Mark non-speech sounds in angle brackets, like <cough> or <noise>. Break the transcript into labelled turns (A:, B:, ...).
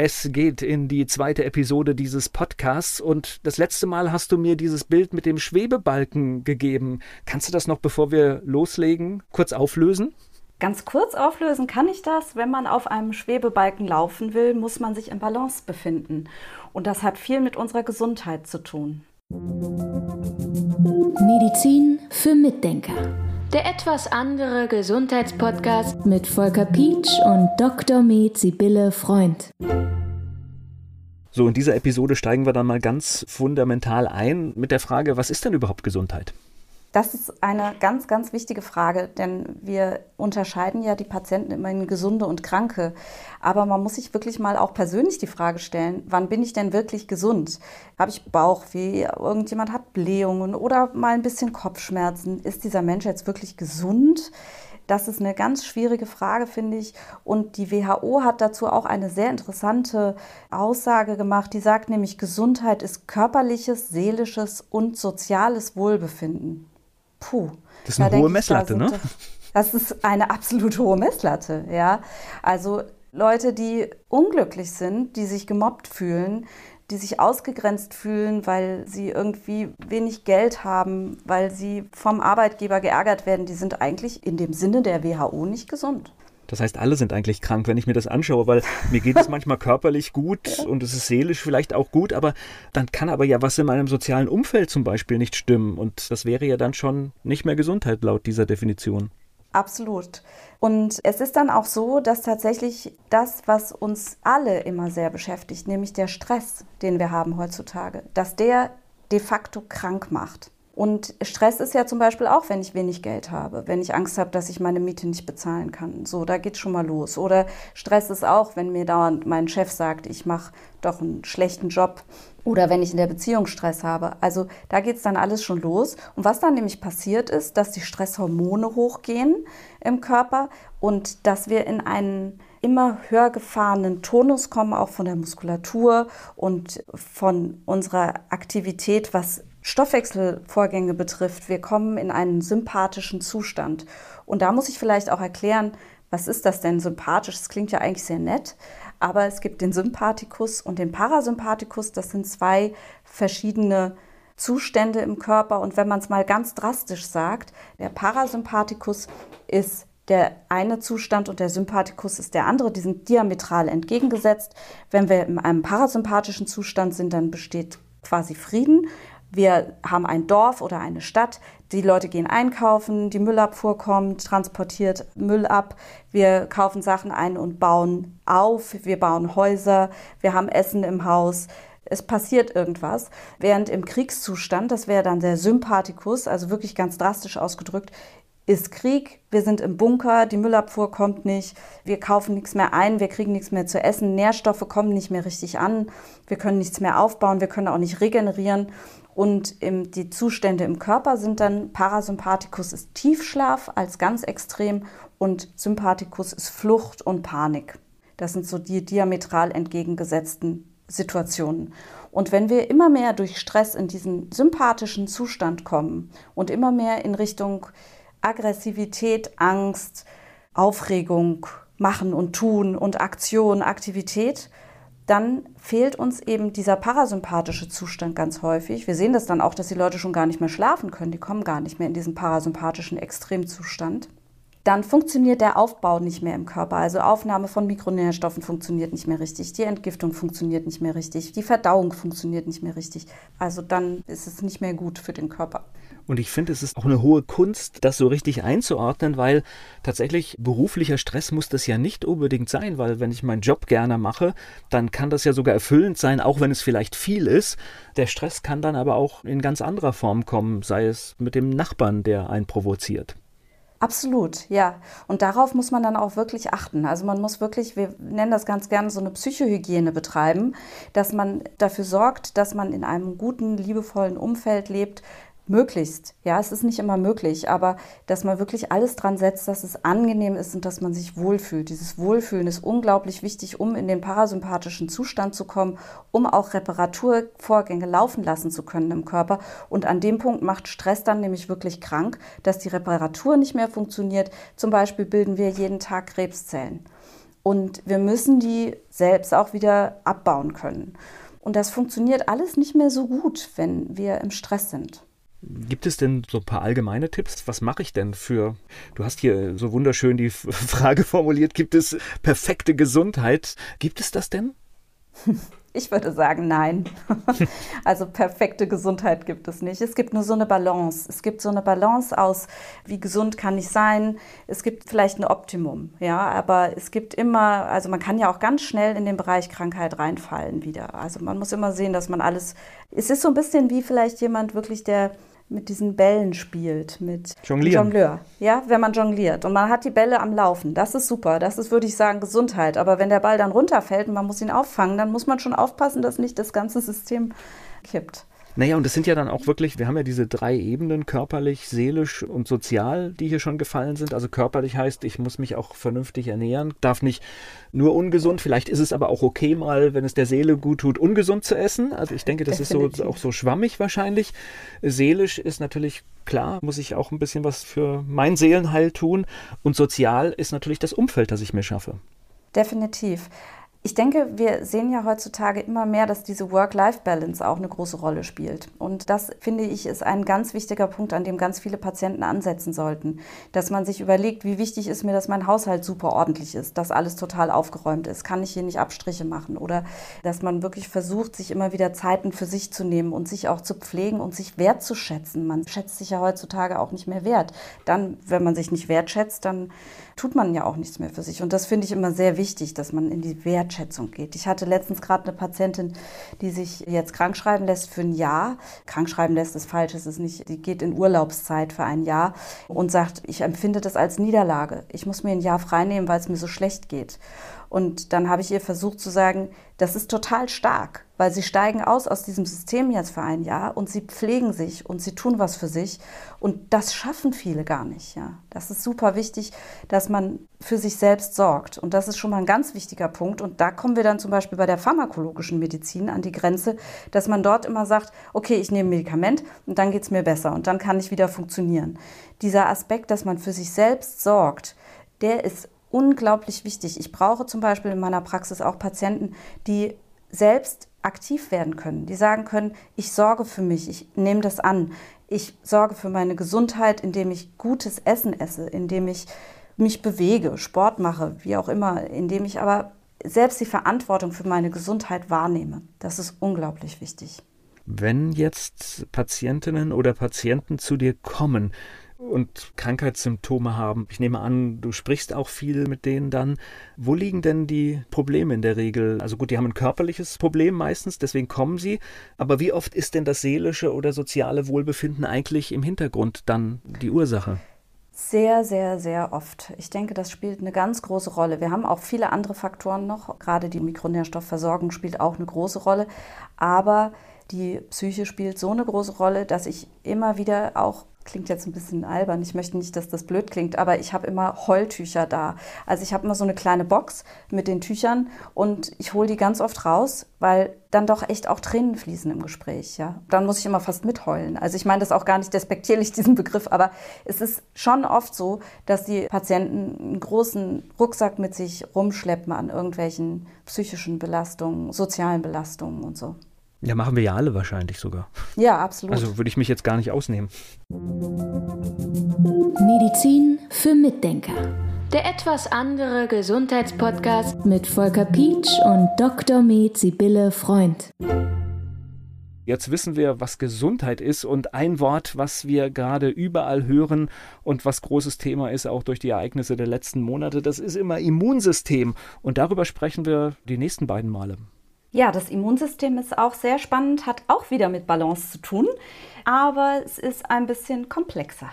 A: Es geht in die zweite Episode dieses Podcasts und das letzte Mal hast du mir dieses Bild mit dem Schwebebalken gegeben. Kannst du das noch, bevor wir loslegen, kurz auflösen?
B: Ganz kurz auflösen kann ich das. Wenn man auf einem Schwebebalken laufen will, muss man sich im Balance befinden. Und das hat viel mit unserer Gesundheit zu tun.
C: Medizin für Mitdenker. Der etwas andere Gesundheitspodcast mit Volker Pietsch und Dr. Med Sibylle Freund.
A: So, in dieser Episode steigen wir dann mal ganz fundamental ein mit der Frage, was ist denn überhaupt Gesundheit?
B: Das ist eine ganz, ganz wichtige Frage, denn wir unterscheiden ja die Patienten immer in gesunde und kranke. Aber man muss sich wirklich mal auch persönlich die Frage stellen, wann bin ich denn wirklich gesund? Habe ich Bauchweh, irgendjemand hat Blähungen oder mal ein bisschen Kopfschmerzen? Ist dieser Mensch jetzt wirklich gesund? Das ist eine ganz schwierige Frage, finde ich. Und die WHO hat dazu auch eine sehr interessante Aussage gemacht. Die sagt nämlich, Gesundheit ist körperliches, seelisches und soziales Wohlbefinden. Puh.
A: Das ist eine da hohe Messlatte,
B: da
A: ne?
B: Das ist eine absolut hohe Messlatte, ja. Also Leute, die unglücklich sind, die sich gemobbt fühlen, die sich ausgegrenzt fühlen, weil sie irgendwie wenig Geld haben, weil sie vom Arbeitgeber geärgert werden, die sind eigentlich in dem Sinne der WHO nicht gesund.
A: Das heißt, alle sind eigentlich krank, wenn ich mir das anschaue, weil mir geht es <laughs> manchmal körperlich gut ja. und es ist seelisch vielleicht auch gut, aber dann kann aber ja was in meinem sozialen Umfeld zum Beispiel nicht stimmen und das wäre ja dann schon nicht mehr Gesundheit laut dieser Definition.
B: Absolut. Und es ist dann auch so, dass tatsächlich das, was uns alle immer sehr beschäftigt, nämlich der Stress, den wir haben heutzutage, dass der de facto krank macht. Und Stress ist ja zum Beispiel auch, wenn ich wenig Geld habe, wenn ich Angst habe, dass ich meine Miete nicht bezahlen kann. So, da geht schon mal los. Oder Stress ist auch, wenn mir dauernd mein Chef sagt, ich mache doch einen schlechten Job. Oder wenn ich in der Beziehung Stress habe. Also da geht es dann alles schon los. Und was dann nämlich passiert ist, dass die Stresshormone hochgehen im Körper und dass wir in einen immer höher gefahrenen Tonus kommen, auch von der Muskulatur und von unserer Aktivität, was Stoffwechselvorgänge betrifft. Wir kommen in einen sympathischen Zustand. Und da muss ich vielleicht auch erklären, was ist das denn sympathisch? Das klingt ja eigentlich sehr nett, aber es gibt den Sympathikus und den Parasympathikus. Das sind zwei verschiedene Zustände im Körper. Und wenn man es mal ganz drastisch sagt, der Parasympathikus ist der eine Zustand und der Sympathikus ist der andere. Die sind diametral entgegengesetzt. Wenn wir in einem parasympathischen Zustand sind, dann besteht quasi Frieden. Wir haben ein Dorf oder eine Stadt. Die Leute gehen einkaufen, die Müllabfuhr kommt, transportiert Müll ab. Wir kaufen Sachen ein und bauen auf. Wir bauen Häuser. Wir haben Essen im Haus. Es passiert irgendwas. Während im Kriegszustand, das wäre dann der Sympathikus, also wirklich ganz drastisch ausgedrückt, ist Krieg, wir sind im Bunker, die Müllabfuhr kommt nicht, wir kaufen nichts mehr ein, wir kriegen nichts mehr zu essen, Nährstoffe kommen nicht mehr richtig an, wir können nichts mehr aufbauen, wir können auch nicht regenerieren. Und im, die Zustände im Körper sind dann Parasympathikus ist Tiefschlaf als ganz extrem und Sympathikus ist Flucht und Panik. Das sind so die diametral entgegengesetzten Situationen. Und wenn wir immer mehr durch Stress in diesen sympathischen Zustand kommen und immer mehr in Richtung Aggressivität, Angst, Aufregung, Machen und Tun und Aktion, Aktivität, dann fehlt uns eben dieser parasympathische Zustand ganz häufig. Wir sehen das dann auch, dass die Leute schon gar nicht mehr schlafen können. Die kommen gar nicht mehr in diesen parasympathischen Extremzustand. Dann funktioniert der Aufbau nicht mehr im Körper. Also Aufnahme von Mikronährstoffen funktioniert nicht mehr richtig. Die Entgiftung funktioniert nicht mehr richtig. Die Verdauung funktioniert nicht mehr richtig. Also dann ist es nicht mehr gut für den Körper.
A: Und ich finde, es ist auch eine hohe Kunst, das so richtig einzuordnen, weil tatsächlich beruflicher Stress muss das ja nicht unbedingt sein, weil wenn ich meinen Job gerne mache, dann kann das ja sogar erfüllend sein, auch wenn es vielleicht viel ist. Der Stress kann dann aber auch in ganz anderer Form kommen, sei es mit dem Nachbarn, der einen provoziert.
B: Absolut, ja. Und darauf muss man dann auch wirklich achten. Also man muss wirklich, wir nennen das ganz gerne so eine Psychohygiene betreiben, dass man dafür sorgt, dass man in einem guten, liebevollen Umfeld lebt, möglichst. Ja, es ist nicht immer möglich, aber dass man wirklich alles dran setzt, dass es angenehm ist und dass man sich wohlfühlt. Dieses Wohlfühlen ist unglaublich wichtig, um in den parasympathischen Zustand zu kommen, um auch Reparaturvorgänge laufen lassen zu können im Körper. Und an dem Punkt macht Stress dann nämlich wirklich krank, dass die Reparatur nicht mehr funktioniert. Zum Beispiel bilden wir jeden Tag Krebszellen. Und wir müssen die selbst auch wieder abbauen können. Und das funktioniert alles nicht mehr so gut, wenn wir im Stress sind.
A: Gibt es denn so ein paar allgemeine Tipps? Was mache ich denn für, du hast hier so wunderschön die <laughs> Frage formuliert, gibt es perfekte Gesundheit? Gibt es das denn?
B: Ich würde sagen, nein. <laughs> Also perfekte Gesundheit gibt es nicht. Es gibt nur so eine Balance. Es gibt so eine Balance aus, wie gesund kann ich sein. Es gibt vielleicht ein Optimum, ja, aber es gibt immer, also man kann ja auch ganz schnell in den Bereich Krankheit reinfallen wieder. Also man muss immer sehen, dass man alles, es ist so ein bisschen wie vielleicht jemand wirklich, der mit diesen Bällen spielt, mit
A: Jonglieren.
B: Jongleur. Ja, wenn man jongliert und man hat die Bälle am Laufen, das ist super. Das ist, würde ich sagen, Gesundheit. Aber wenn der Ball dann runterfällt und man muss ihn auffangen, dann muss man schon aufpassen, dass nicht das ganze System kippt.
A: Naja, und das sind ja dann auch wirklich, wir haben ja diese drei Ebenen, körperlich, seelisch und sozial, die hier schon gefallen sind. Also körperlich heißt, ich muss mich auch vernünftig ernähren, darf nicht nur ungesund, vielleicht ist es aber auch okay mal, wenn es der Seele gut tut, ungesund zu essen. Also ich denke, das Definitiv. ist so auch so schwammig wahrscheinlich. Seelisch ist natürlich klar, muss ich auch ein bisschen was für mein Seelenheil tun. Und sozial ist natürlich das Umfeld, das ich mir schaffe.
B: Definitiv. Ich denke, wir sehen ja heutzutage immer mehr, dass diese Work-Life-Balance auch eine große Rolle spielt. Und das, finde ich, ist ein ganz wichtiger Punkt, an dem ganz viele Patienten ansetzen sollten. Dass man sich überlegt, wie wichtig ist mir, dass mein Haushalt super ordentlich ist, dass alles total aufgeräumt ist. Kann ich hier nicht Abstriche machen? Oder dass man wirklich versucht, sich immer wieder Zeiten für sich zu nehmen und sich auch zu pflegen und sich wertzuschätzen. Man schätzt sich ja heutzutage auch nicht mehr wert. Dann, wenn man sich nicht wertschätzt, dann tut man ja auch nichts mehr für sich. Und das finde ich immer sehr wichtig, dass man in die Wertschätzung geht. Ich hatte letztens gerade eine Patientin, die sich jetzt krankschreiben lässt für ein Jahr. Krankschreiben lässt ist falsch, es ist nicht, die geht in Urlaubszeit für ein Jahr und sagt, ich empfinde das als Niederlage. Ich muss mir ein Jahr freinehmen, weil es mir so schlecht geht. Und dann habe ich ihr versucht zu sagen, das ist total stark, weil sie steigen aus aus diesem System jetzt für ein Jahr und sie pflegen sich und sie tun was für sich. Und das schaffen viele gar nicht. Ja. Das ist super wichtig, dass man für sich selbst sorgt. Und das ist schon mal ein ganz wichtiger Punkt. Und da kommen wir dann zum Beispiel bei der pharmakologischen Medizin an die Grenze, dass man dort immer sagt, okay, ich nehme Medikament und dann geht es mir besser und dann kann ich wieder funktionieren. Dieser Aspekt, dass man für sich selbst sorgt, der ist unglaublich wichtig. Ich brauche zum Beispiel in meiner Praxis auch Patienten, die selbst aktiv werden können, die sagen können, ich sorge für mich, ich nehme das an, ich sorge für meine Gesundheit, indem ich gutes Essen esse, indem ich mich bewege, Sport mache, wie auch immer, indem ich aber selbst die Verantwortung für meine Gesundheit wahrnehme. Das ist unglaublich wichtig.
A: Wenn jetzt Patientinnen oder Patienten zu dir kommen, und Krankheitssymptome haben. Ich nehme an, du sprichst auch viel mit denen dann. Wo liegen denn die Probleme in der Regel? Also gut, die haben ein körperliches Problem meistens, deswegen kommen sie. Aber wie oft ist denn das seelische oder soziale Wohlbefinden eigentlich im Hintergrund dann die Ursache?
B: Sehr, sehr, sehr oft. Ich denke, das spielt eine ganz große Rolle. Wir haben auch viele andere Faktoren noch. Gerade die Mikronährstoffversorgung spielt auch eine große Rolle. Aber die Psyche spielt so eine große Rolle, dass ich immer wieder auch klingt jetzt ein bisschen albern, ich möchte nicht, dass das blöd klingt, aber ich habe immer Heultücher da. Also ich habe immer so eine kleine Box mit den Tüchern und ich hole die ganz oft raus, weil dann doch echt auch Tränen fließen im Gespräch. Ja? Dann muss ich immer fast mitheulen. Also ich meine das auch gar nicht despektierlich, <laughs> diesen Begriff, aber es ist schon oft so, dass die Patienten einen großen Rucksack mit sich rumschleppen an irgendwelchen psychischen Belastungen, sozialen Belastungen und so.
A: Ja, machen wir ja alle wahrscheinlich sogar.
B: Ja, absolut.
A: Also würde ich mich jetzt gar nicht ausnehmen.
C: Medizin für Mitdenker. Der etwas andere Gesundheitspodcast mit Volker Pietsch und Dr. Med Sibylle Freund.
A: Jetzt wissen wir, was Gesundheit ist und ein Wort, was wir gerade überall hören und was großes Thema ist, auch durch die Ereignisse der letzten Monate, das ist immer Immunsystem. Und darüber sprechen wir die nächsten beiden Male.
B: Ja, das Immunsystem ist auch sehr spannend, hat auch wieder mit Balance zu tun, aber es ist ein bisschen komplexer.